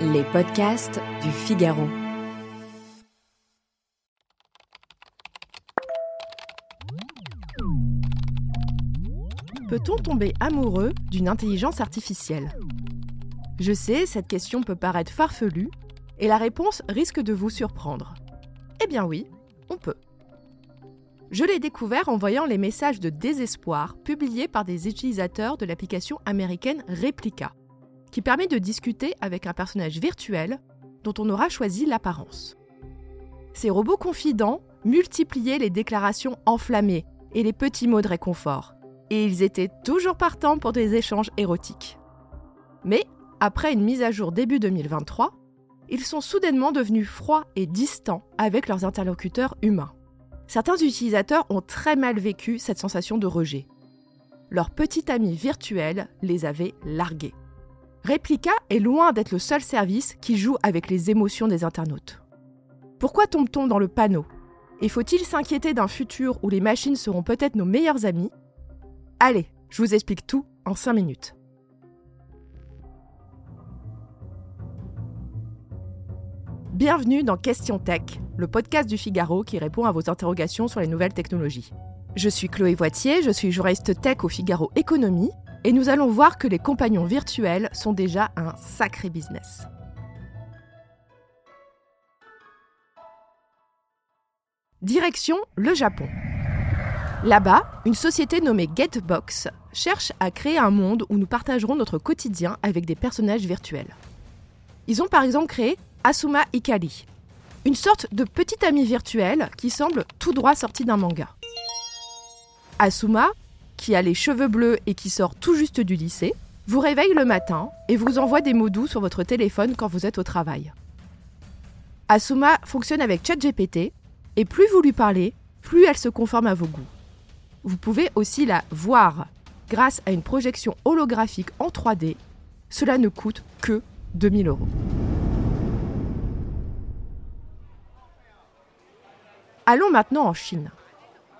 Les podcasts du Figaro. Peut-on tomber amoureux d'une intelligence artificielle? Je sais, cette question peut paraître farfelue, et la réponse risque de vous surprendre. Eh bien oui, on peut. Je l'ai découvert en voyant les messages de désespoir publiés par des utilisateurs de l'application américaine Replica, qui permet de discuter avec un personnage virtuel dont on aura choisi l'apparence. Ces robots confidents multipliaient les déclarations enflammées et les petits mots de réconfort, et ils étaient toujours partants pour des échanges érotiques. Mais, après une mise à jour début 2023, ils sont soudainement devenus froids et distants avec leurs interlocuteurs humains. Certains utilisateurs ont très mal vécu cette sensation de rejet. Leur petit ami virtuel les avait largués. Replica est loin d'être le seul service qui joue avec les émotions des internautes. Pourquoi tombe-t-on dans le panneau? Et faut-il s'inquiéter d'un futur où les machines seront peut-être nos meilleurs amis? Allez, je vous explique tout en 5 minutes. Bienvenue dans Question Tech, le podcast du Figaro qui répond à vos interrogations sur les nouvelles technologies. Je suis Chloé Voitier, je suis journaliste tech au Figaro Économie, et nous allons voir que les compagnons virtuels sont déjà un sacré business. Direction le Japon. Là-bas, une société nommée Getbox cherche à créer un monde où nous partagerons notre quotidien avec des personnages virtuels. Ils ont par exemple créé Asuma Ikari, une sorte de petit ami virtuel qui semble tout droit sorti d'un manga. Asuma, qui a les cheveux bleus et qui sort tout juste du lycée, vous réveille le matin et vous envoie des mots doux sur votre téléphone quand vous êtes au travail. Asuma fonctionne avec ChatGPT et plus vous lui parlez, plus elle se conforme à vos goûts. Vous pouvez aussi la voir grâce à une projection holographique en 3D. Cela ne coûte que 2000 euros. Allons maintenant en Chine.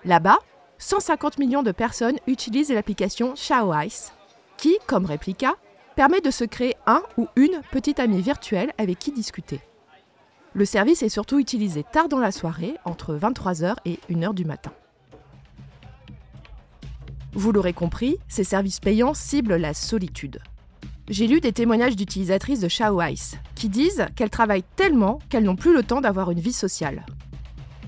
Là-bas, 150 millions de personnes utilisent l'application Xiaoice, qui, comme réplica, permet de se créer un ou une petite amie virtuelle avec qui discuter. Le service est surtout utilisé tard dans la soirée, entre 23h et 1h du matin. Vous l'aurez compris, ces services payants ciblent la solitude. J'ai lu des témoignages d'utilisatrices de Xiaoice qui disent qu'elles travaillent tellement qu'elles n'ont plus le temps d'avoir une vie sociale.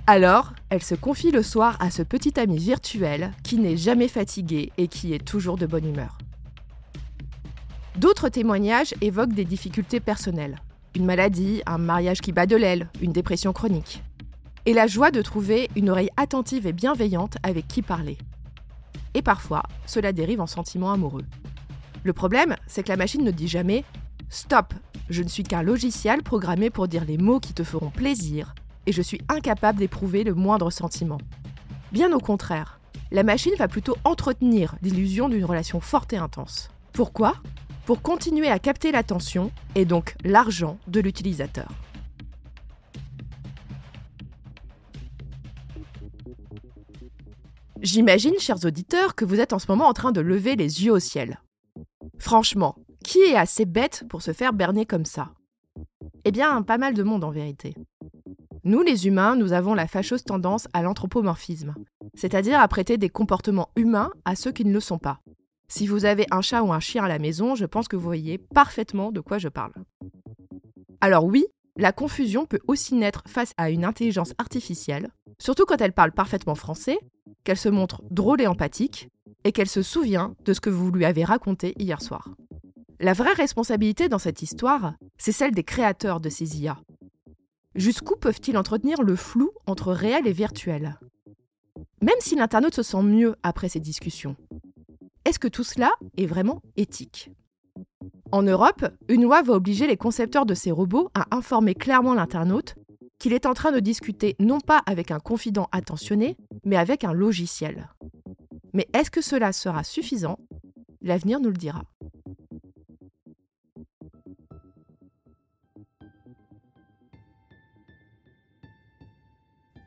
Alors, elle se confie le soir à ce petit ami virtuel qui n'est jamais fatigué et qui est toujours de bonne humeur. D'autres témoignages évoquent des difficultés personnelles. Une maladie, un mariage qui bat de l'aile, une dépression chronique. Et la joie de trouver une oreille attentive et bienveillante avec qui parler. Et parfois, cela dérive en sentiments amoureux. Le problème, c'est que la machine ne dit jamais ⁇ Stop, je ne suis qu'un logiciel programmé pour dire les mots qui te feront plaisir, et je suis incapable d'éprouver le moindre sentiment. Bien au contraire, la machine va plutôt entretenir l'illusion d'une relation forte et intense. Pourquoi? Pour continuer à capter l'attention et donc l'argent de l'utilisateur. J'imagine, chers auditeurs, que vous êtes en ce moment en train de lever les yeux au ciel. Franchement, qui est assez bête pour se faire berner comme ça? Eh bien, pas mal de monde en vérité. Nous, les humains, nous avons la fâcheuse tendance à l'anthropomorphisme, c'est-à-dire à prêter des comportements humains à ceux qui ne le sont pas. Si vous avez un chat ou un chien à la maison, je pense que vous voyez parfaitement de quoi je parle. Alors oui, la confusion peut aussi naître face à une intelligence artificielle, surtout quand elle parle parfaitement français, qu'elle se montre drôle et empathique, et qu'elle se souvient de ce que vous lui avez raconté hier soir. La vraie responsabilité dans cette histoire, c'est celle des créateurs de ces IA, Jusqu'où peuvent-ils entretenir le flou entre réel et virtuel? Même si l'internaute se sent mieux après ces discussions, est-ce que tout cela est vraiment éthique? En Europe, une loi va obliger les concepteurs de ces robots à informer clairement l'internaute qu'il est en train de discuter non pas avec un confident attentionné, mais avec un logiciel. Mais est-ce que cela sera suffisant? L'avenir nous le dira.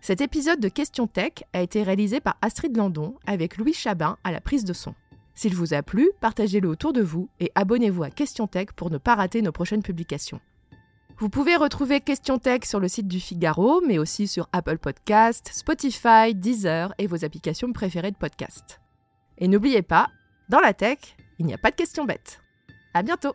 Cet épisode de Question Tech a été réalisé par Astrid Landon avec Louis Chabin à la prise de son. S'il vous a plu, partagez-le autour de vous et abonnez-vous à Question Tech pour ne pas rater nos prochaines publications. Vous pouvez retrouver Question Tech sur le site du Figaro, mais aussi sur Apple Podcasts, Spotify, Deezer et vos applications préférées de podcast. Et n'oubliez pas, dans la tech, il n'y a pas de questions bêtes. À bientôt!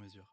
mesure.